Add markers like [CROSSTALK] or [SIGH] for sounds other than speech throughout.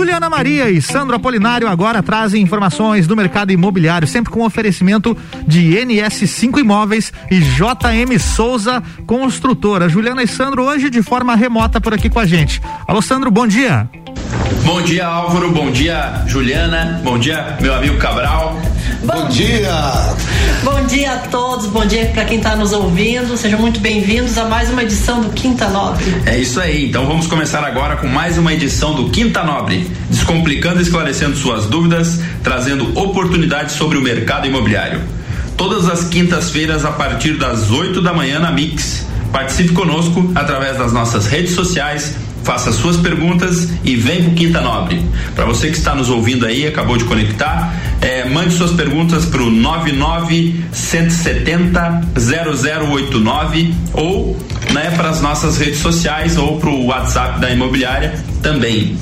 Juliana Maria e Sandro Apolinário agora trazem informações do mercado imobiliário, sempre com oferecimento de NS5 Imóveis e JM Souza Construtora. Juliana e Sandro hoje de forma remota por aqui com a gente. Alô, Sandro, bom dia. Bom dia, Álvaro. Bom dia, Juliana. Bom dia, meu amigo Cabral. Bom, dia! Bom dia a todos, bom dia para quem está nos ouvindo. Sejam muito bem-vindos a mais uma edição do Quinta Nobre. É isso aí, então vamos começar agora com mais uma edição do Quinta Nobre, descomplicando e esclarecendo suas dúvidas, trazendo oportunidades sobre o mercado imobiliário. Todas as quintas-feiras a partir das 8 da manhã na Mix. Participe conosco através das nossas redes sociais faça suas perguntas e vem pro Quinta Nobre. Para você que está nos ouvindo aí, acabou de conectar, é, mande suas perguntas pro 99 170 0089 ou né, para as nossas redes sociais ou pro WhatsApp da imobiliária também.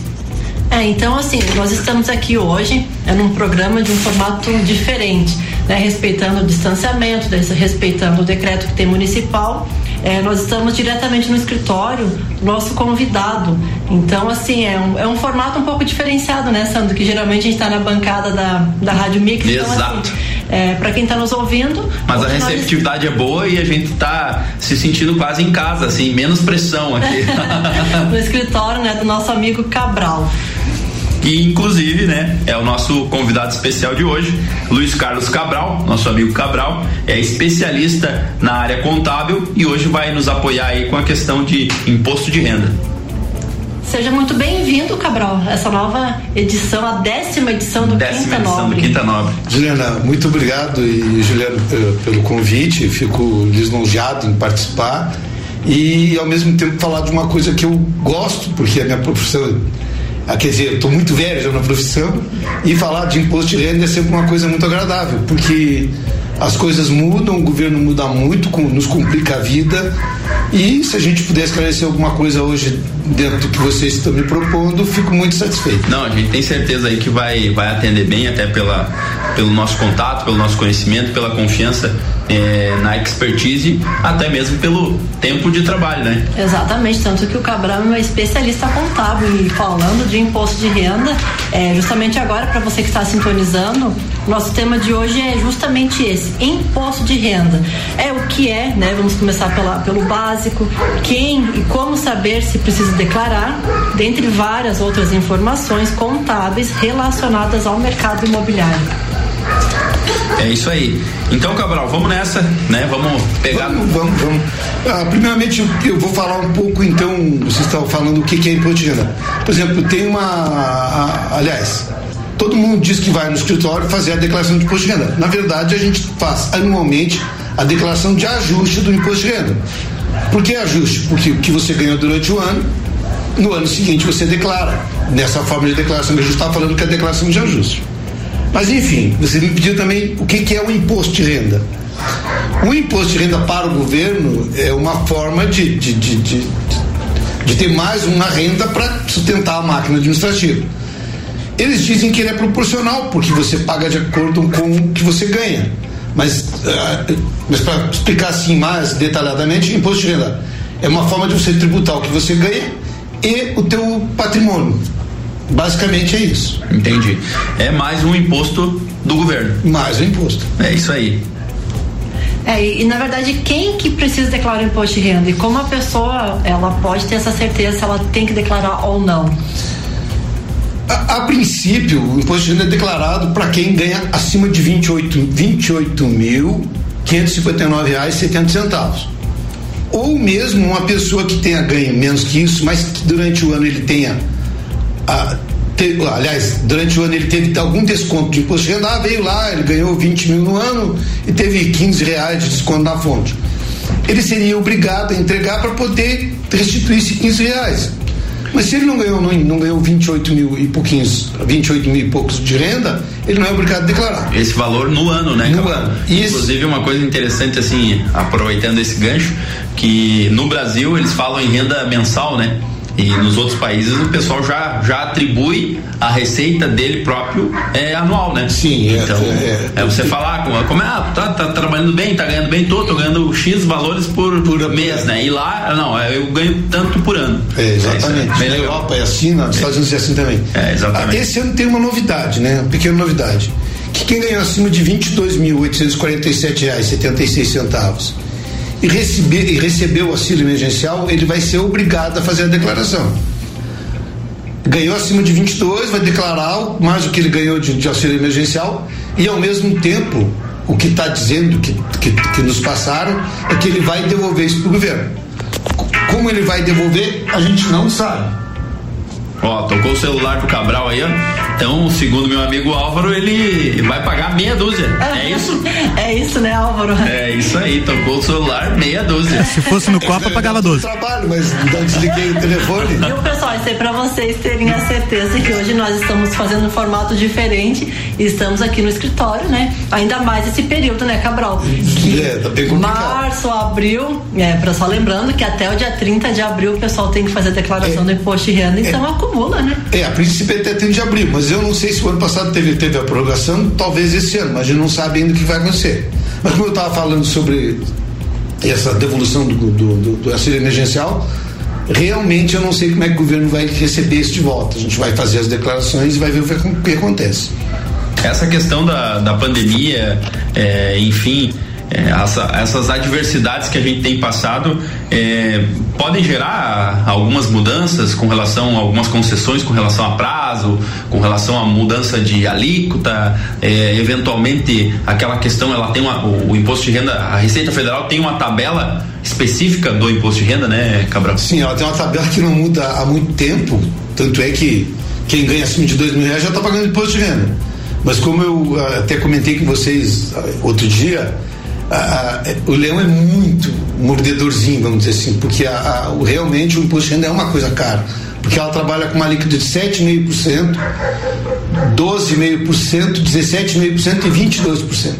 É, então assim, nós estamos aqui hoje é num programa de um formato diferente, né, respeitando o distanciamento, respeitando o decreto que tem municipal é, nós estamos diretamente no escritório do nosso convidado. Então, assim, é um, é um formato um pouco diferenciado, né, Sandro? Que geralmente a gente está na bancada da, da Rádio Mix. Exato. Então, assim, é, para quem está nos ouvindo. Mas a receptividade nós... é boa e a gente está se sentindo quase em casa, assim, menos pressão aqui. [LAUGHS] no escritório, né, do nosso amigo Cabral que inclusive, né, é o nosso convidado especial de hoje, Luiz Carlos Cabral, nosso amigo Cabral, é especialista na área contábil e hoje vai nos apoiar aí com a questão de imposto de renda. Seja muito bem-vindo, Cabral, essa nova edição, a décima edição do décima Quinta edição Nobre. Do Quinta Nobre. Juliana, muito obrigado e Juliana pelo convite, fico lisonjeado em participar e ao mesmo tempo falar de uma coisa que eu gosto, porque a minha profissão ah, quer dizer, estou muito velho já na profissão e falar de imposto de renda é sempre uma coisa muito agradável, porque as coisas mudam, o governo muda muito, nos complica a vida. E se a gente puder esclarecer alguma coisa hoje dentro do que vocês estão me propondo, fico muito satisfeito. Não, a gente tem certeza aí que vai, vai atender bem, até pela, pelo nosso contato, pelo nosso conhecimento, pela confiança é, na expertise, até mesmo pelo tempo de trabalho, né? Exatamente, tanto que o Cabral é um especialista contábil e falando de imposto de renda, é, justamente agora, para você que está sintonizando, nosso tema de hoje é justamente esse, imposto de renda. É o que é, né? Vamos começar pela, pelo básico, quem e como saber se precisa declarar, dentre várias outras informações contábeis relacionadas ao mercado imobiliário. É isso aí. Então, Cabral, vamos nessa, né? Vamos pegar. Vamos, vamos. vamos. Ah, primeiramente, eu vou falar um pouco, então, vocês estão falando o que, é imposto de renda. Por exemplo, tem uma. A, aliás, todo mundo diz que vai no escritório fazer a declaração de imposto de renda. Na verdade, a gente faz anualmente a declaração de ajuste do imposto de renda. Por que ajuste? Porque o que você ganhou durante o ano, no ano seguinte você declara. Nessa forma de declaração que a gente está falando que é a declaração de ajuste. Mas enfim, você me pediu também o que, que é o imposto de renda. O imposto de renda para o governo é uma forma de, de, de, de, de ter mais uma renda para sustentar a máquina administrativa. Eles dizem que ele é proporcional, porque você paga de acordo com o que você ganha. Mas, uh, mas para explicar assim mais detalhadamente, imposto de renda é uma forma de você tributar o que você ganha e o teu patrimônio. Basicamente é isso. Entendi. É mais um imposto do governo. Mais um imposto. É isso aí. É, e, e, na verdade, quem que precisa declarar o imposto de renda? E como a pessoa ela pode ter essa certeza se ela tem que declarar ou não? A, a princípio, o imposto de renda é declarado para quem ganha acima de 28, 28 mil reais 70 centavos. Ou mesmo uma pessoa que tenha ganho menos que isso, mas que durante o ano ele tenha a, te, aliás, durante o ano ele teve algum desconto de imposto de renda, ah, veio lá, ele ganhou 20 mil no ano e teve 15 reais de desconto na fonte. Ele seria obrigado a entregar para poder restituir esses 15 reais. Mas se ele não ganhou, não, não, ganhou 28 mil e pouquinhos, 28 mil e poucos de renda, ele não é obrigado a declarar. Esse valor no ano, né? No ano. Inclusive, uma coisa interessante, assim, aproveitando esse gancho, que no Brasil eles falam em renda mensal, né? E nos outros países o pessoal já, já atribui a receita dele próprio é, anual, né? Sim, é, então é, é, é você falar como, como é, ah, tá, tá, trabalhando bem, tá ganhando bem, tô, tô ganhando X valores por, por mês, né? E lá, não, é, eu ganho tanto por ano. É, exatamente. É Na Europa é assim, nos Estados Unidos é assim também. É, exatamente. Esse ano tem uma novidade, né? Uma pequena novidade. Que quem ganhou acima de R$ 22.847,76 e, receber, e recebeu o auxílio emergencial, ele vai ser obrigado a fazer a declaração. Ganhou acima de 22, vai declarar mais o que ele ganhou de, de auxílio emergencial e, ao mesmo tempo, o que está dizendo, que, que, que nos passaram, é que ele vai devolver isso para o governo. Como ele vai devolver, a gente não sabe. Ó, tocou o celular pro Cabral aí, ó. Então, segundo meu amigo Álvaro, ele vai pagar meia dúzia. É isso? [LAUGHS] É isso, né, Álvaro? É isso aí, tocou o celular, meia dúzia. Se fosse no [LAUGHS] Copa, pagava 12. trabalho, mas não desliguei o telefone. Viu, pessoal? Isso aí pra vocês terem a certeza que hoje nós estamos fazendo um formato diferente e estamos aqui no escritório, né? Ainda mais esse período, né, Cabral? Que é, tá bem complicado. Março, abril, é, pra só lembrando que até o dia 30 de abril o pessoal tem que fazer a declaração é, do imposto de renda, então é, acumula, né? É, a princípio é até 30 de abril, mas eu não sei se o ano passado teve, teve a prorrogação, talvez esse ano, mas a gente não sabe ainda o que vai acontecer. Mas como eu estava falando sobre essa devolução do, do, do, do auxílio emergencial, realmente eu não sei como é que o governo vai receber isso de volta. A gente vai fazer as declarações e vai ver o que acontece. Essa questão da, da pandemia, é, enfim, é, essa, essas adversidades que a gente tem passado é, podem gerar algumas mudanças com relação a algumas concessões com relação a prazo, com relação à mudança de alíquota, é, eventualmente aquela questão ela tem uma, o, o, imposto de renda, a Receita Federal tem uma tabela específica do imposto de renda, né, Cabral? Sim, ela tem uma tabela que não muda há muito tempo, tanto é que quem ganha acima de dois mil reais já está pagando imposto de renda. Mas como eu ah, até comentei com vocês ah, outro dia, a, a, o leão é muito mordedorzinho, vamos dizer assim, porque a, o, realmente o imposto de renda é uma coisa cara. Porque ela trabalha com uma líquida de 7,5%, 12,5%, 17,5% e 22%.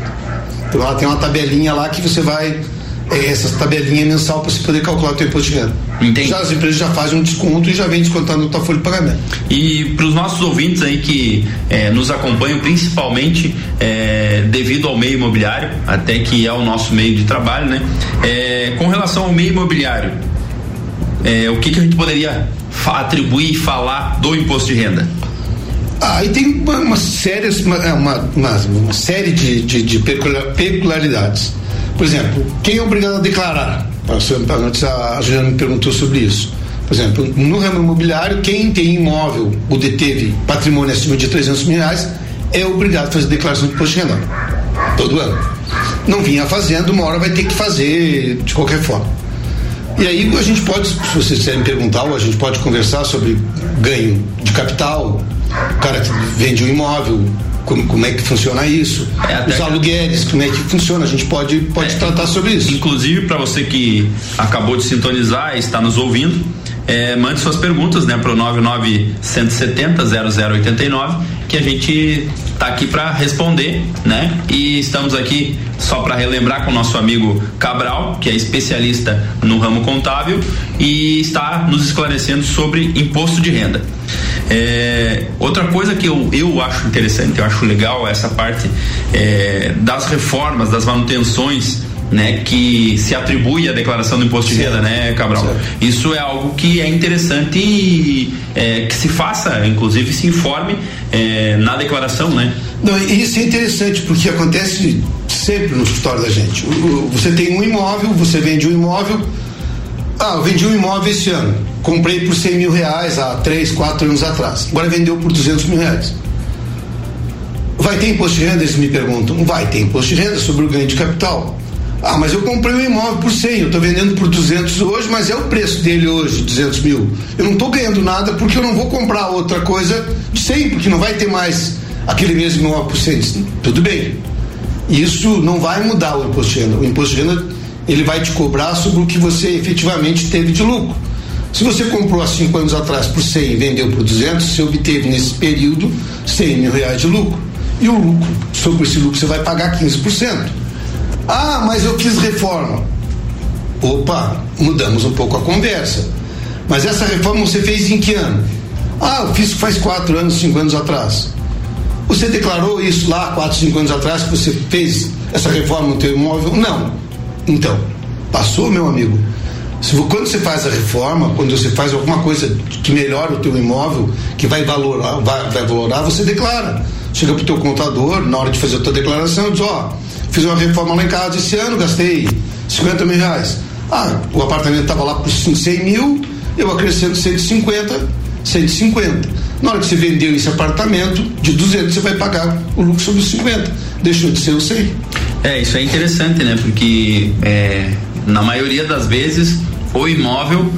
Então ela tem uma tabelinha lá que você vai é essa tabelinha mensal para você poder calcular o teu imposto de renda. Entendi. Já as empresas já fazem um desconto e já vem descontando o tua folha de pagamento. E para os nossos ouvintes aí que é, nos acompanham, principalmente é, devido ao meio imobiliário, até que é o nosso meio de trabalho, né? É, com relação ao meio imobiliário, é, o que, que a gente poderia atribuir e falar do imposto de renda? Ah, e tem uma, uma, série, uma, uma, uma série de, de, de peculiaridades. Por exemplo, quem é obrigado a declarar? Antes a Juliana me perguntou sobre isso. Por exemplo, no ramo imobiliário, quem tem imóvel ou deteve patrimônio acima de 300 mil reais é obrigado a fazer declaração de imposto de renda todo ano. Não vinha fazendo, uma hora vai ter que fazer de qualquer forma. E aí a gente pode, se vocês quiserem perguntar, ou a gente pode conversar sobre ganho de capital, o cara que vende um imóvel, como, como é que funciona isso, é, os aluguéis, como é que funciona, a gente pode, pode é, tratar sobre isso. Inclusive, para você que acabou de sintonizar e está nos ouvindo, é, mande suas perguntas né, para o 991700089 que a gente está aqui para responder, né? E estamos aqui só para relembrar com o nosso amigo Cabral, que é especialista no ramo contábil e está nos esclarecendo sobre imposto de renda. É, outra coisa que eu, eu acho interessante, eu acho legal essa parte é, das reformas, das manutenções né, que se atribui à declaração do imposto de renda, né, Cabral? Certo. Isso é algo que é interessante e é, que se faça, inclusive se informe é, na declaração, né? Não, isso é interessante porque acontece sempre no escritório da gente. Você tem um imóvel, você vende um imóvel. Ah, eu vendi um imóvel esse ano. Comprei por 100 mil reais há 3, 4 anos atrás. Agora vendeu por 200 mil reais. Vai ter imposto de renda? Eles me perguntam. Vai ter imposto de renda sobre o ganho de capital. Ah, mas eu comprei um imóvel por 100, eu estou vendendo por 200 hoje, mas é o preço dele hoje, 200 mil. Eu não estou ganhando nada porque eu não vou comprar outra coisa de 100, porque não vai ter mais aquele mesmo imóvel por 100. Tudo bem. Isso não vai mudar o imposto de renda. O imposto de renda ele vai te cobrar sobre o que você efetivamente teve de lucro. Se você comprou há cinco anos atrás por 100 e vendeu por 200, você obteve nesse período 100 mil reais de lucro. E o lucro, sobre esse lucro, você vai pagar 15%. Ah, mas eu fiz reforma. Opa, mudamos um pouco a conversa. Mas essa reforma você fez em que ano? Ah, eu fiz faz quatro anos, cinco anos atrás. Você declarou isso lá quatro, cinco anos atrás que você fez essa reforma no teu imóvel? Não. Então, passou, meu amigo. Quando você faz a reforma, quando você faz alguma coisa que melhora o teu imóvel, que vai valorar, vai, vai valorar, você declara. Chega pro teu contador, na hora de fazer a tua declaração, diz, ó, oh, fiz uma reforma lá em casa esse ano, gastei 50 mil reais. Ah, o apartamento estava lá por 100 mil, eu acrescento 150, 150. Na hora que você vendeu esse apartamento, de 200 você vai pagar o lucro sobre os 50. Deixou de ser o 100. É, isso é interessante, né? Porque é, na maioria das vezes o imóvel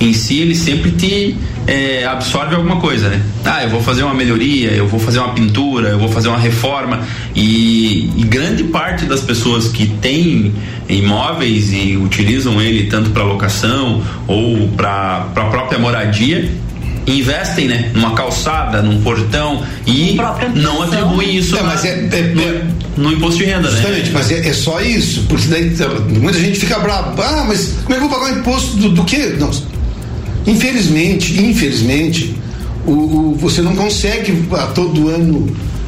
em si ele sempre te é, absorve alguma coisa, né? Ah, eu vou fazer uma melhoria, eu vou fazer uma pintura, eu vou fazer uma reforma e, e grande parte das pessoas que têm imóveis e utilizam ele tanto para locação ou para a própria moradia investem, né? Numa calçada, num portão e não atribuem isso é, mas é, é, no, é, no, imposto de renda, né? justamente, né? mas é, é, só isso, porque daí muita gente fica brava. Ah, mas como é que eu vou pagar o imposto do, do quê? Não. Infelizmente, infelizmente, o, o, você não consegue a todo ano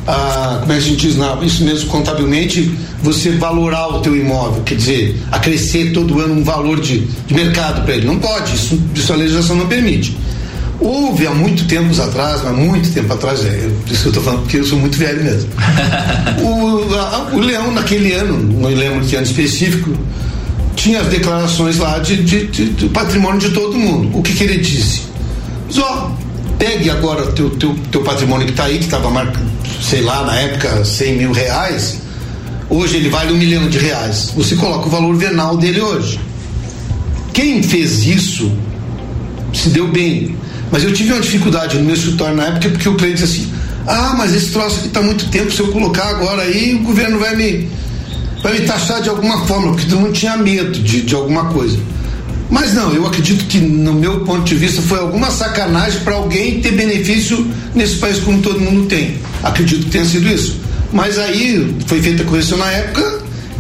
a, como é que a gente diz, não, isso mesmo contabilmente, você valorar o teu imóvel, quer dizer, acrescer todo ano um valor de, de mercado para ele. Não pode, isso, isso a legislação não permite. Houve há muito tempos atrás, mas muito tempo atrás, é, isso que eu estou falando porque eu sou muito velho mesmo. [LAUGHS] o, a, o Leão, naquele ano, não lembro que ano específico, tinha as declarações lá de, de, de, patrimônio de todo mundo. O que, que ele disse? Só pegue agora teu, teu, teu patrimônio que está aí, que estava sei lá, na época, 100 mil reais. Hoje ele vale um milhão de reais. Você coloca o valor venal dele hoje. Quem fez isso se deu bem. Mas eu tive uma dificuldade no meu escritório na época porque o cliente disse assim: ah, mas esse troço aqui está muito tempo, se eu colocar agora aí, o governo vai me, vai me taxar de alguma forma, porque todo mundo tinha medo de, de alguma coisa. Mas não, eu acredito que, no meu ponto de vista, foi alguma sacanagem para alguém ter benefício nesse país como todo mundo tem. Acredito que tenha sido isso. Mas aí foi feita a correção na época,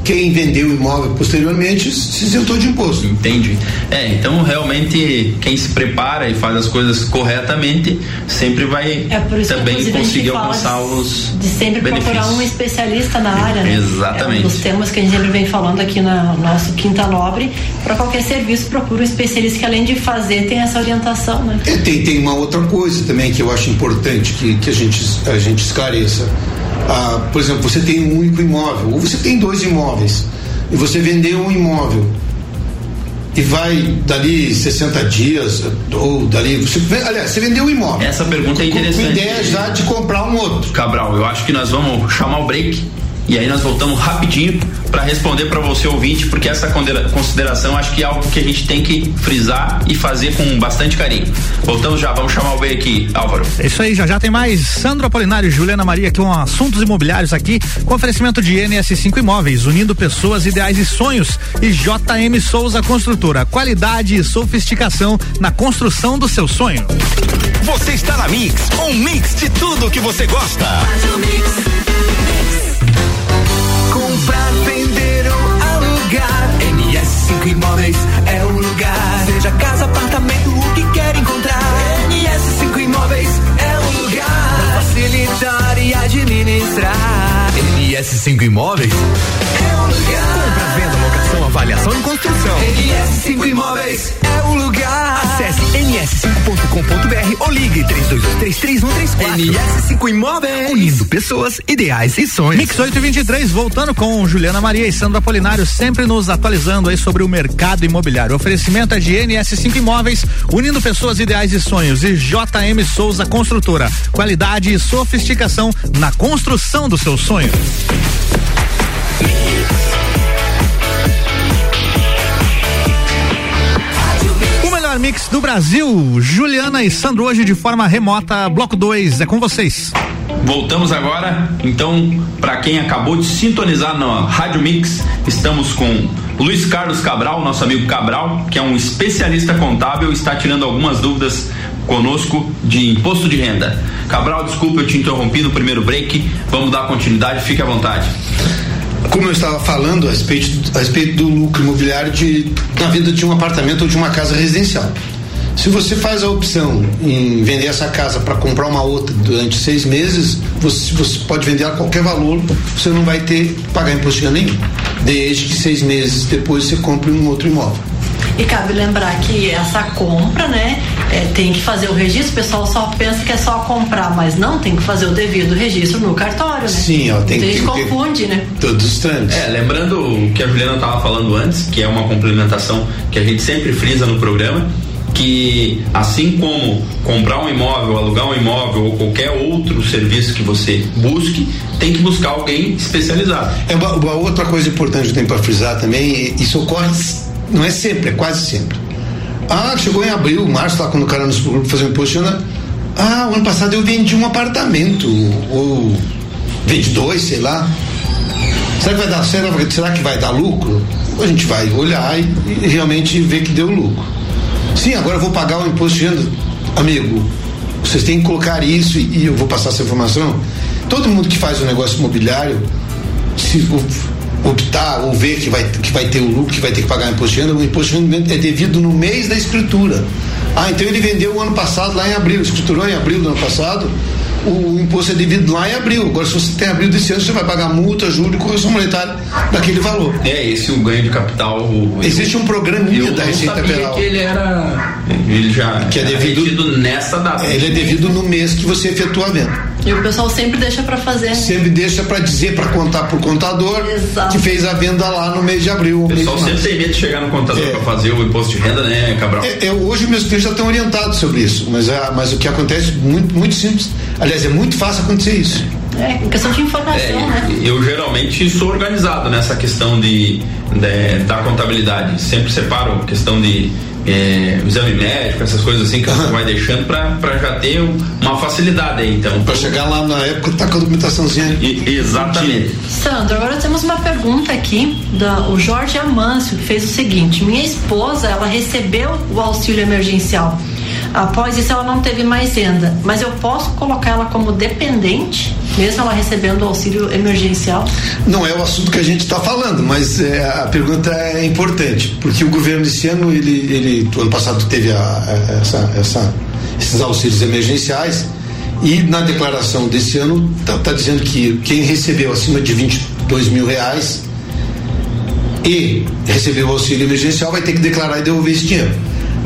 quem vendeu o imóvel posteriormente se isentou de imposto. Entendi. É, então realmente quem se prepara e faz as coisas corretamente sempre vai é também conseguir alcançar os de sempre benefícios. procurar um especialista na área, né? Exatamente. É um dos temas que a gente sempre vem falando aqui no nosso Quinta Nobre. Para qualquer serviço, procura um especialista que além de fazer tem essa orientação, né? É, tem, tem uma outra coisa também que eu acho importante que, que a, gente, a gente esclareça ah, por exemplo, você tem um único imóvel, ou você tem dois imóveis, e você vendeu um imóvel e vai dali 60 dias, ou dali. Você, aliás, você vendeu um imóvel. Essa pergunta é interessante. Com ideia já de comprar um outro. Cabral, eu acho que nós vamos chamar o break e aí nós voltamos rapidinho para responder para você ouvinte, porque essa consideração acho que é algo que a gente tem que frisar e fazer com bastante carinho. Voltamos já, vamos chamar o B aqui, Álvaro. É isso aí, já já tem mais Sandro Apolinário e Juliana Maria com assuntos imobiliários aqui, com oferecimento de NS5 Imóveis, unindo pessoas, ideais e sonhos e JM Souza Construtora, qualidade e sofisticação na construção do seu sonho. Você está na Mix, um mix de tudo que você gosta. Comprar, NS5 Imóveis é o lugar. Seja casa, apartamento, o que quer encontrar. NS5 Imóveis é o lugar. Pra facilitar e administrar. NS5 Imóveis é o lugar. Avaliação e construção. NS5 Imóveis é o lugar. Acesse ns5.com.br ou ligue 32233134. NS5 Imóveis. Unindo pessoas, ideais e sonhos. Mix 823, voltando com Juliana Maria e Sandra Apolinário, sempre nos atualizando aí sobre o mercado imobiliário. O oferecimento é de NS5 Imóveis, unindo pessoas, ideais e sonhos. E JM Souza Construtora, qualidade e sofisticação na construção do seu sonho. Mix do Brasil, Juliana e Sandro hoje de forma remota, bloco 2, é com vocês. Voltamos agora, então, para quem acabou de sintonizar na Rádio Mix, estamos com Luiz Carlos Cabral, nosso amigo Cabral, que é um especialista contábil, está tirando algumas dúvidas conosco de imposto de renda. Cabral, desculpa, eu te interrompi no primeiro break. Vamos dar continuidade, fique à vontade. Como eu estava falando a respeito, a respeito do lucro imobiliário de, na venda de um apartamento ou de uma casa residencial. Se você faz a opção em vender essa casa para comprar uma outra durante seis meses, você, você, pode vender a qualquer valor, você não vai ter que pagar imposto de nenhum. Desde que seis meses depois você compre um outro imóvel. E cabe lembrar que essa compra, né, é, tem que fazer o registro, o pessoal só pensa que é só comprar, mas não, tem que fazer o devido registro no cartório, né? Sim, ó, tem Então a que confunde, né? todos os trâmites. É, lembrando o que a Juliana estava falando antes, que é uma complementação que a gente sempre frisa no programa, que assim como comprar um imóvel, alugar um imóvel ou qualquer outro serviço que você busque, tem que buscar alguém especializado. É uma, uma outra coisa importante que eu tenho para frisar também, isso ocorre, não é sempre, é quase sempre. Ah, chegou em abril, março, lá quando o cara nos fazer um imposto, né? ah, o ano passado eu vendi um apartamento, ou vendi dois, sei lá. Será que vai dar, será, será que vai dar lucro? A gente vai olhar e, e realmente ver que deu lucro. Sim, agora eu vou pagar o imposto de renda. Amigo, vocês têm que colocar isso e, e eu vou passar essa informação. Todo mundo que faz um negócio imobiliário, se optar ou ver que vai, que vai ter o lucro, que vai ter que pagar imposto de renda, o imposto de renda é devido no mês da escritura. Ah, então ele vendeu o ano passado lá em abril, escriturou em abril do ano passado, o imposto é devido lá em abril. Agora, se você tem abril desse ano, você vai pagar multa, juro e correção monetária daquele valor. É esse o ganho de capital. o- Existe um programinha eu da Receita Federal. que ele era. Ele já Que é devido- nessa data. Ele é devido no mês que você efetua a venda. E o pessoal sempre deixa para fazer, né? Sempre deixa para dizer, para contar pro contador Exato. que fez a venda lá no mês de abril. O pessoal sempre tem medo de chegar no contador É. para fazer o imposto de renda, né, Cabral? É, é, hoje meus clientes já estão orientados sobre isso, mas, é, mas o que acontece é muito, muito simples. Aliás, é muito fácil acontecer isso. É, em questão de informação, É, né? eu geralmente sou organizado nessa questão de, de- da contabilidade. Sempre separo questão de é, exame médico, essas coisas assim que você vai deixando para já ter um- uma facilidade aí. Então, Para chegar lá na época, tá com a documentaçãozinha. E- exatamente. Sandro, agora temos uma pergunta aqui da o Jorge Amâncio, que fez o seguinte: minha esposa, ela recebeu o auxílio emergencial. Após isso, ela não teve mais renda, mas eu posso colocar ela como dependente, mesmo ela recebendo auxílio emergencial? Não é o assunto que a gente está falando, mas é, a pergunta é importante, porque o governo esse ano, ele, ele ano passado teve a- a- essa, essa- esses auxílios emergenciais e na declaração desse ano está dizendo que quem recebeu acima de 22 mil reais e recebeu o auxílio emergencial vai ter que declarar e devolver esse dinheiro.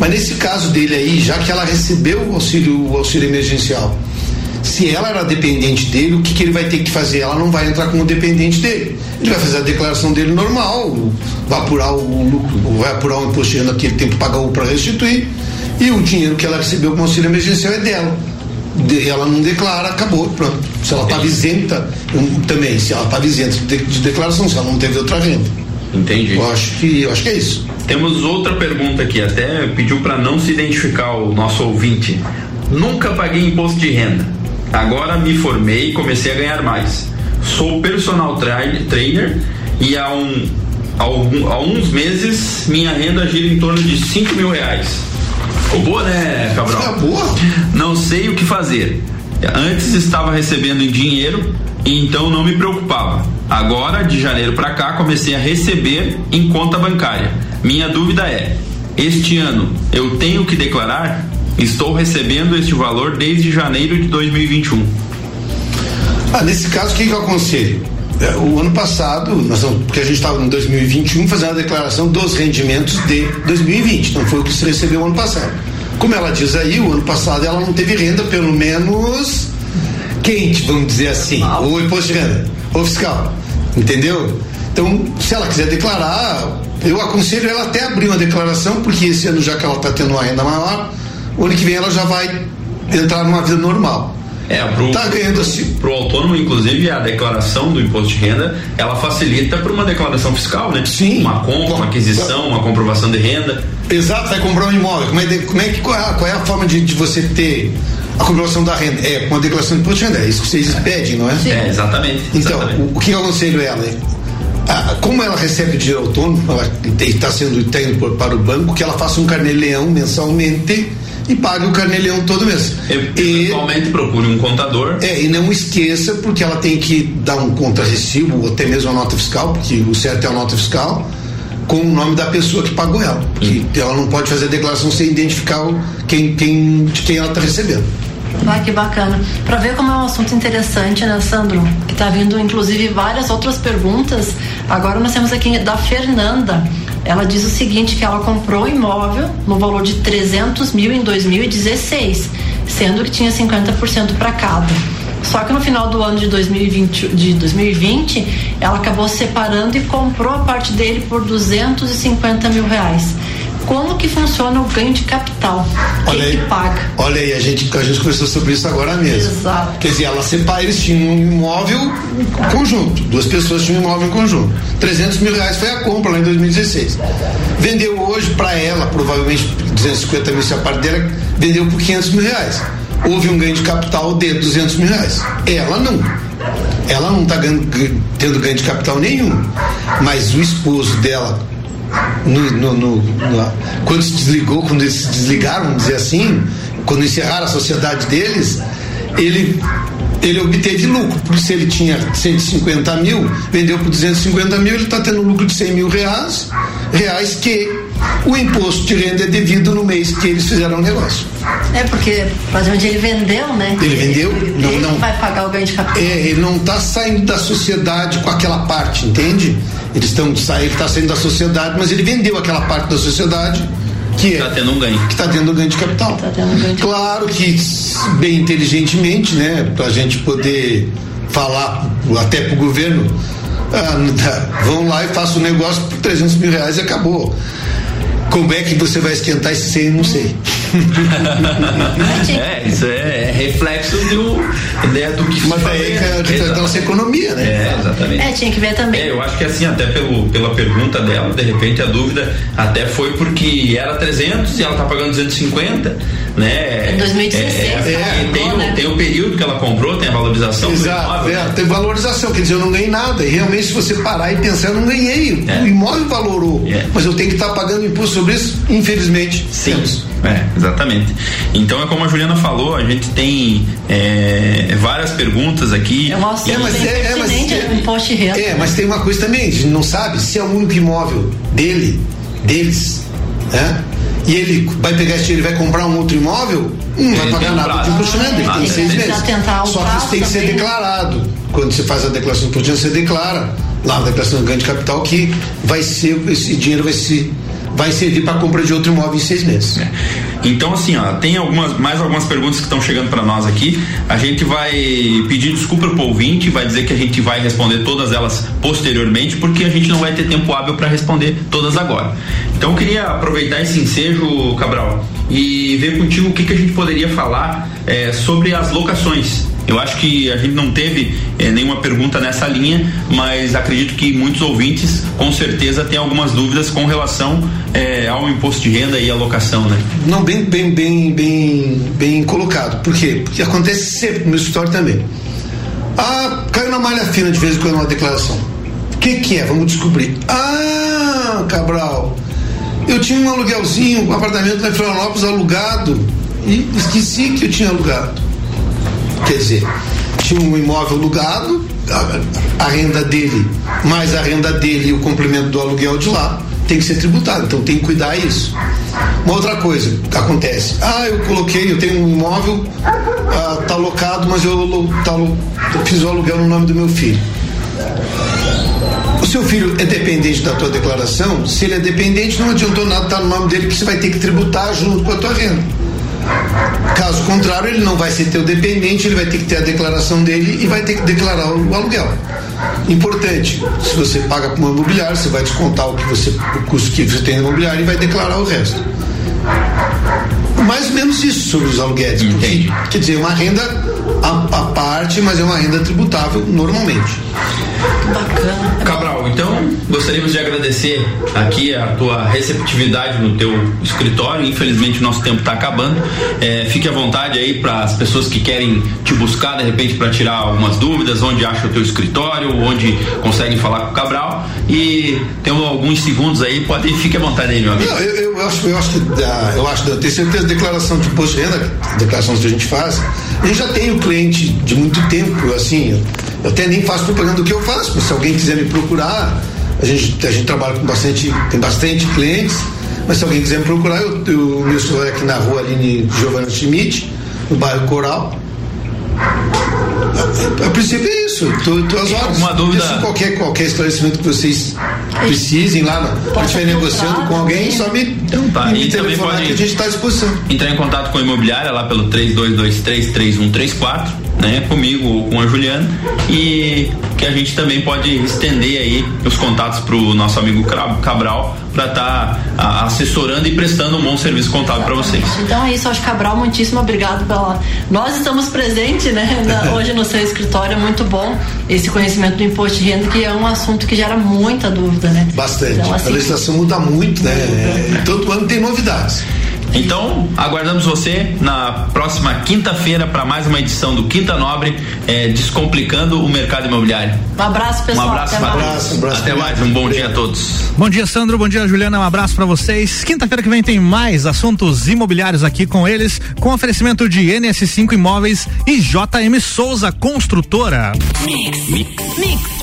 Mas nesse caso dele aí, já que ela recebeu o auxílio, o auxílio emergencial, se ela era dependente dele, o que, que ele vai ter que fazer? Ela não vai entrar como dependente dele. Ele vai fazer a declaração dele normal, vai apurar o lucro, vai apurar o imposto de renda que ele tem que pagar para restituir, e o dinheiro que ela recebeu como auxílio emergencial é dela. De- ela não declara, acabou, pronto. Se ela estava isenta, também, se ela estava isenta de, de declaração, se ela não teve outra renda. Entendi. Eu acho que, eu acho que é isso. Temos outra pergunta aqui, até pediu para não se identificar o nosso ouvinte. Nunca paguei imposto de renda. Agora me formei e comecei a ganhar mais. Sou personal trai- trainer e há, um, há uns meses minha renda gira em torno de 5 mil reais. Ficou boa, né, Cabral? Tá boa. Não sei o que fazer. Antes estava recebendo em dinheiro e então não me preocupava. Agora, de janeiro para cá, comecei a receber em conta bancária. Minha dúvida é: este ano eu tenho que declarar? Estou recebendo este valor desde janeiro de 2021. Ah, nesse caso, o que, que eu aconselho? É, o ano passado, nós porque a gente estava em 2021 fazendo a declaração dos rendimentos de 2020, então foi o que se recebeu o ano passado. Como ela diz aí, o ano passado ela não teve renda, pelo menos quente, vamos dizer assim, ou imposto de renda, ou fiscal, entendeu? Então, se ela quiser declarar, eu aconselho ela até abrir uma declaração, porque esse ano, já que ela está tendo uma renda maior, o ano que vem ela já vai entrar numa vida normal. É, pro, Tá ganhando assim. pro autônomo, inclusive, a declaração do imposto de renda, ela facilita para uma declaração fiscal, né? Sim. Uma compra, uma aquisição, uma comprovação de renda. Exato, vai comprar um imóvel. Como é, de- como é que qual é, a- qual é a forma de, de você ter a comprovação da renda? É com a declaração de imposto de renda. É isso que vocês pedem, não é? É, exatamente. Então, exatamente. o, o que eu aconselho ela é, ah, como ela recebe dinheiro autônomo, ela está sendo tá indo para o banco, que ela faça um carnê-leão mensalmente e pague o carnê-leão todo mês. E, Eventualmente procure um contador. é, e não esqueça, porque ela tem que dar um contra-recibo, ou até mesmo a nota fiscal, porque o certo é a nota fiscal, com o nome da pessoa que pagou ela. Porque ela não pode fazer a declaração sem identificar quem, quem, de quem ela está recebendo. Ah, que bacana. Para ver como é um assunto interessante, né, Sandro? Que tá vindo, inclusive, várias outras perguntas. Agora nós temos aqui da Fernanda. Ela diz o seguinte, que ela comprou um imóvel no valor de 300 mil em 2016, sendo que tinha 50% para cada. Só que no final do ano de 2020, de 2020, ela acabou separando e comprou a parte dele por 250 mil reais. Como que funciona o ganho de capital? Quem Olha aí. que paga? Olha aí, a gente, a gente conversou sobre isso agora mesmo. Exato. Quer dizer, ela separa, eles tinham um imóvel conjunto, duas pessoas tinham um imóvel em conjunto. 300 mil reais foi a compra lá em 2016. Vendeu hoje para ela, provavelmente 250 mil se a parte dela, vendeu por 500 mil reais. Houve um ganho de capital de 200 mil reais. Ela não. Ela não está tendo ganho de capital nenhum. Mas o esposo dela, no, no- quando se desligou, quando eles se desligaram, vamos dizer assim, quando encerraram a sociedade deles, ele, ele obteve lucro. Por isso ele tinha 150 mil, vendeu por 250 mil, ele está tendo lucro de 100 mil reais, reais que o imposto de renda é devido no mês que eles fizeram o negócio. É porque praticamente ele vendeu, né? Ele vendeu? Não, ele não. vai pagar o ganho de capital. É, ele não está saindo da sociedade com aquela parte, entende? Eles estão saindo, ele está saindo da sociedade, mas ele vendeu aquela parte da sociedade que é Tá tendo um ganho. que está tendo ganho de capital. Tá tendo ganho de Claro que bem inteligentemente, né, para a gente poder falar até para o governo, ah, [LAUGHS] vão lá e façam o negócio por 300 mil reais e acabou. Como é que você vai esquentar esse 100? Não sei. [LAUGHS] É, isso é, é reflexo do, né, do que Mas daí é da nossa economia, né? É, exatamente. É, tinha que ver também. É, eu acho que assim, até pelo, pela pergunta dela, de repente a dúvida até foi porque era 300 e ela tá pagando 250, né? Em 2016, É, é, comprou, tem, o, né? tem o período que ela comprou, tem a valorização do Exato, imóvel, é, né? tem valorização, quer dizer, eu não ganhei nada. E realmente, se você parar e pensar, eu não ganhei. É. O imóvel valorou. É. Mas eu tenho que estar pagando imposto sobre isso, infelizmente. Sim, temos. é, exatamente. Então é como a Juliana falou, a gente tem é, várias perguntas aqui. É um É, mas é- é, mas é- imposto de renda. É, mas tem uma coisa também, a gente não sabe se é o único imóvel dele, deles, né? E ele vai pegar esse dinheiro e vai comprar um outro imóvel, não Ele vai pagar um nada de renda, ele tem seis meses. Só que isso tem que ser declarado. Quando você faz a declaração de imposto você declara lá na declaração de ganho de capital que vai ser, esse dinheiro vai se vai servir para compra de outro imóvel em seis meses. Então, assim, ó, tem algumas, mais algumas perguntas que estão chegando para nós aqui. A gente vai pedir desculpa pro ouvinte, vai dizer que a gente vai responder todas elas posteriormente, porque a gente não vai ter tempo hábil para responder todas agora. Então, eu queria aproveitar esse ensejo, Cabral, e ver contigo o que, que a gente poderia falar eh, sobre as locações. Eu acho que a gente não teve eh, nenhuma pergunta nessa linha, mas acredito que muitos ouvintes com certeza têm algumas dúvidas com relação eh, ao imposto de renda e alocação, né? Não, bem, bem, bem, bem, bem colocado. Por quê? Porque acontece sempre no meu escritório também. Ah, caiu na malha fina de vez em quando uma declaração. O que, que é? Vamos descobrir. Ah, Cabral, eu tinha um aluguelzinho, um apartamento em Florianópolis alugado e esqueci que eu tinha alugado. Quer dizer, tinha um imóvel alugado, a, a renda dele, mais a renda dele e o complemento do aluguel de lá, tem que ser tributado. Então tem que cuidar isso. Uma outra coisa que acontece. Ah, eu coloquei, eu tenho um imóvel, ah, tá locado, mas eu, tá, eu fiz o aluguel no nome do meu filho. O seu filho é dependente da tua declaração? Se ele é dependente, não adiantou nada estar no nome dele, que você vai ter que tributar junto com a tua renda. Caso contrário, ele não vai ser teu dependente, ele vai ter que ter a declaração dele e vai ter que declarar o aluguel. Importante, se você paga para uma imobiliária, você vai descontar o que você, o custo que você tem no imobiliário e vai declarar o resto. Mais ou menos isso sobre os aluguéis. porque, Entendi. quer dizer, uma renda à parte, mas é uma renda tributável normalmente. Bacana. Cabral, então gostaríamos de agradecer aqui a tua receptividade no teu escritório. Infelizmente o nosso tempo está acabando. É, fique à vontade aí para as pessoas que querem te buscar de repente para tirar algumas dúvidas, onde acha o teu escritório, onde conseguem falar com o Cabral. E tem alguns segundos aí, pode fique à vontade aí, meu amigo. Não, eu, eu acho, eu acho que eu acho, eu tenho certeza, declaração de imposto de renda, declarações que a gente faz, gente já tem o cliente de muito tempo, assim, eu até nem faço propaganda do que eu faço, se alguém quiser me procurar, A gente, a gente trabalha com bastante, tem bastante clientes, mas se alguém quiser me procurar, eu, eu, meu é aqui na rua Aline Giovanna Schmidt, no bairro Coral. A, a, a princípio é isso, tô, tô às horas. Uma dúvida. Qualquer, qualquer esclarecimento que vocês precisem lá, quando estiver negociando com alguém, só me, então, tá. me e também pode que a gente está à disposição. Entrar em contato com a imobiliária lá pelo 32233134, né? Comigo ou com a Juliana. E que a gente também pode estender aí os contatos para o nosso amigo Cabral para estar tá, assessorando e prestando um bom serviço contábil para vocês. Então é isso, acho Cabral, muitíssimo obrigado pela. Nós estamos presentes, né? [LAUGHS] Na, [LAUGHS] hoje no seu escritório, é muito bom esse conhecimento do imposto de renda, que é um assunto que gera muita dúvida, né? Bastante. Então, assim, a legislação muda muito, né? É, todo ano tem novidades. Então, aguardamos você na próxima quinta-feira para mais uma edição do Quinta Nobre, é, Descomplicando o Mercado Imobiliário. Um abraço, pessoal. Um abraço, Até mais. Abraço, abraço, Até mais, um bom dia a todos. Bom dia, Sandro. Bom dia, Juliana. Um abraço para vocês. Quinta-feira que vem tem mais assuntos imobiliários aqui com eles, com oferecimento de NS5 Imóveis e JM Souza Construtora. Mix, mix, mix.